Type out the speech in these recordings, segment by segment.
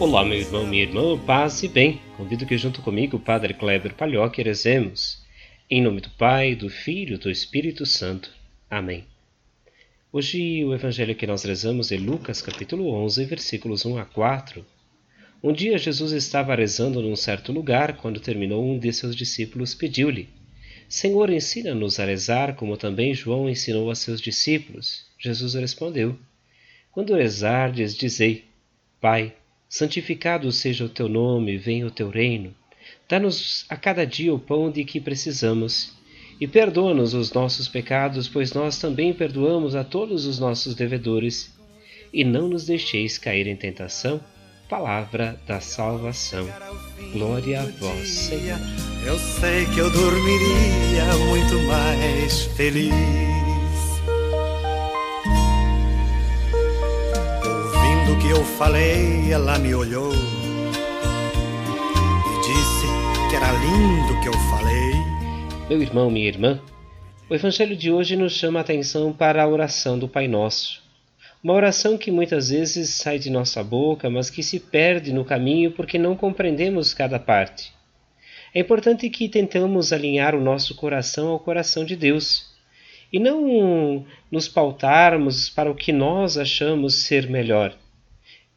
Olá, meu irmão, minha irmã, paz e bem. Convido que junto comigo o Padre Kleber Palhoque rezemos. Em nome do Pai, do Filho e do Espírito Santo. Amém. Hoje o evangelho que nós rezamos é Lucas capítulo 11, versículos 1 a 4. Um dia Jesus estava rezando num certo lugar, quando terminou um de seus discípulos pediu-lhe: Senhor, ensina-nos a rezar, como também João ensinou a seus discípulos. Jesus respondeu: Quando rezardes, dizei: Pai, santificado seja o teu nome, venha o teu reino. Dá-nos a cada dia o pão de que precisamos. E perdoa-nos os nossos pecados, pois nós também perdoamos a todos os nossos devedores. E não nos deixeis cair em tentação palavra da salvação. Glória a vós, Senhor. Eu sei que eu dormiria muito mais feliz. Eu falei, ela me olhou e disse que era lindo que eu falei. Meu irmão, minha irmã, o Evangelho de hoje nos chama a atenção para a oração do Pai Nosso. Uma oração que muitas vezes sai de nossa boca, mas que se perde no caminho porque não compreendemos cada parte. É importante que tentamos alinhar o nosso coração ao coração de Deus e não nos pautarmos para o que nós achamos ser melhor.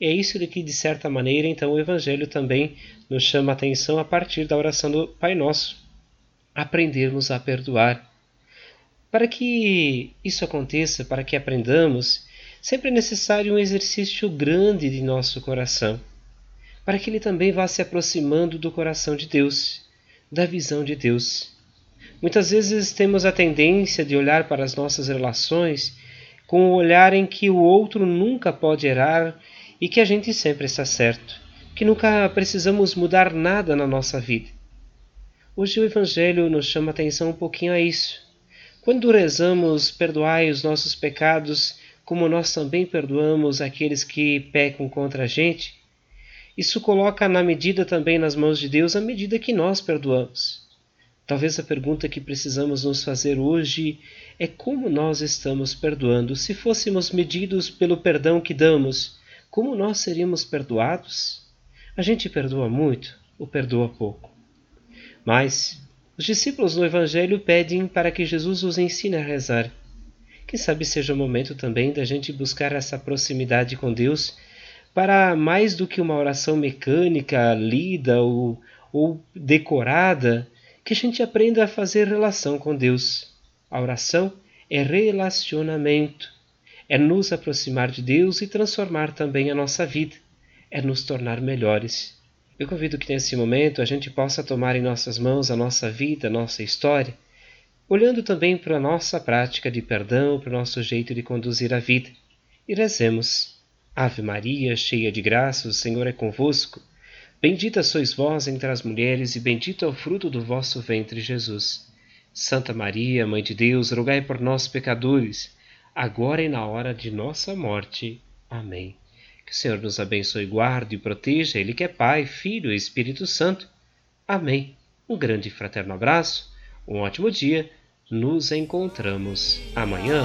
É isso de que, de certa maneira, então o Evangelho também nos chama a atenção a partir da oração do Pai Nosso. Aprendermos a perdoar. Para que isso aconteça, para que aprendamos, sempre é necessário um exercício grande de nosso coração, para que ele também vá se aproximando do coração de Deus, da visão de Deus. Muitas vezes temos a tendência de olhar para as nossas relações com o olhar em que o outro nunca pode errar e que a gente sempre está certo, que nunca precisamos mudar nada na nossa vida. Hoje o Evangelho nos chama atenção um pouquinho a isso. Quando rezamos, perdoai os nossos pecados, como nós também perdoamos aqueles que pecam contra a gente, isso coloca na medida também nas mãos de Deus a medida que nós perdoamos. Talvez a pergunta que precisamos nos fazer hoje é como nós estamos perdoando. Se fôssemos medidos pelo perdão que damos, como nós seríamos perdoados? A gente perdoa muito ou perdoa pouco? Mas os discípulos no Evangelho pedem para que Jesus os ensine a rezar. Quem sabe seja o momento também da gente buscar essa proximidade com Deus para mais do que uma oração mecânica, lida ou, ou decorada, que a gente aprenda a fazer relação com Deus. A oração é relacionamento é nos aproximar de Deus e transformar também a nossa vida, é nos tornar melhores. Eu convido que nesse momento a gente possa tomar em nossas mãos a nossa vida, a nossa história, olhando também para a nossa prática de perdão, para o nosso jeito de conduzir a vida. E rezemos. Ave Maria, cheia de graça, o Senhor é convosco. Bendita sois vós entre as mulheres, e bendito é o fruto do vosso ventre, Jesus. Santa Maria, Mãe de Deus, rogai por nós, pecadores agora e na hora de nossa morte. Amém. Que o Senhor nos abençoe, guarde e proteja, Ele que é Pai, Filho e Espírito Santo. Amém. Um grande e fraterno abraço, um ótimo dia, nos encontramos amanhã.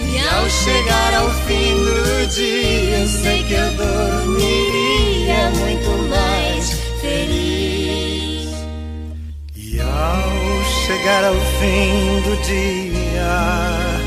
E ao chegar ao fim do dia, eu sei que eu dormiria muito mais feliz. E ao chegar ao fim do dia,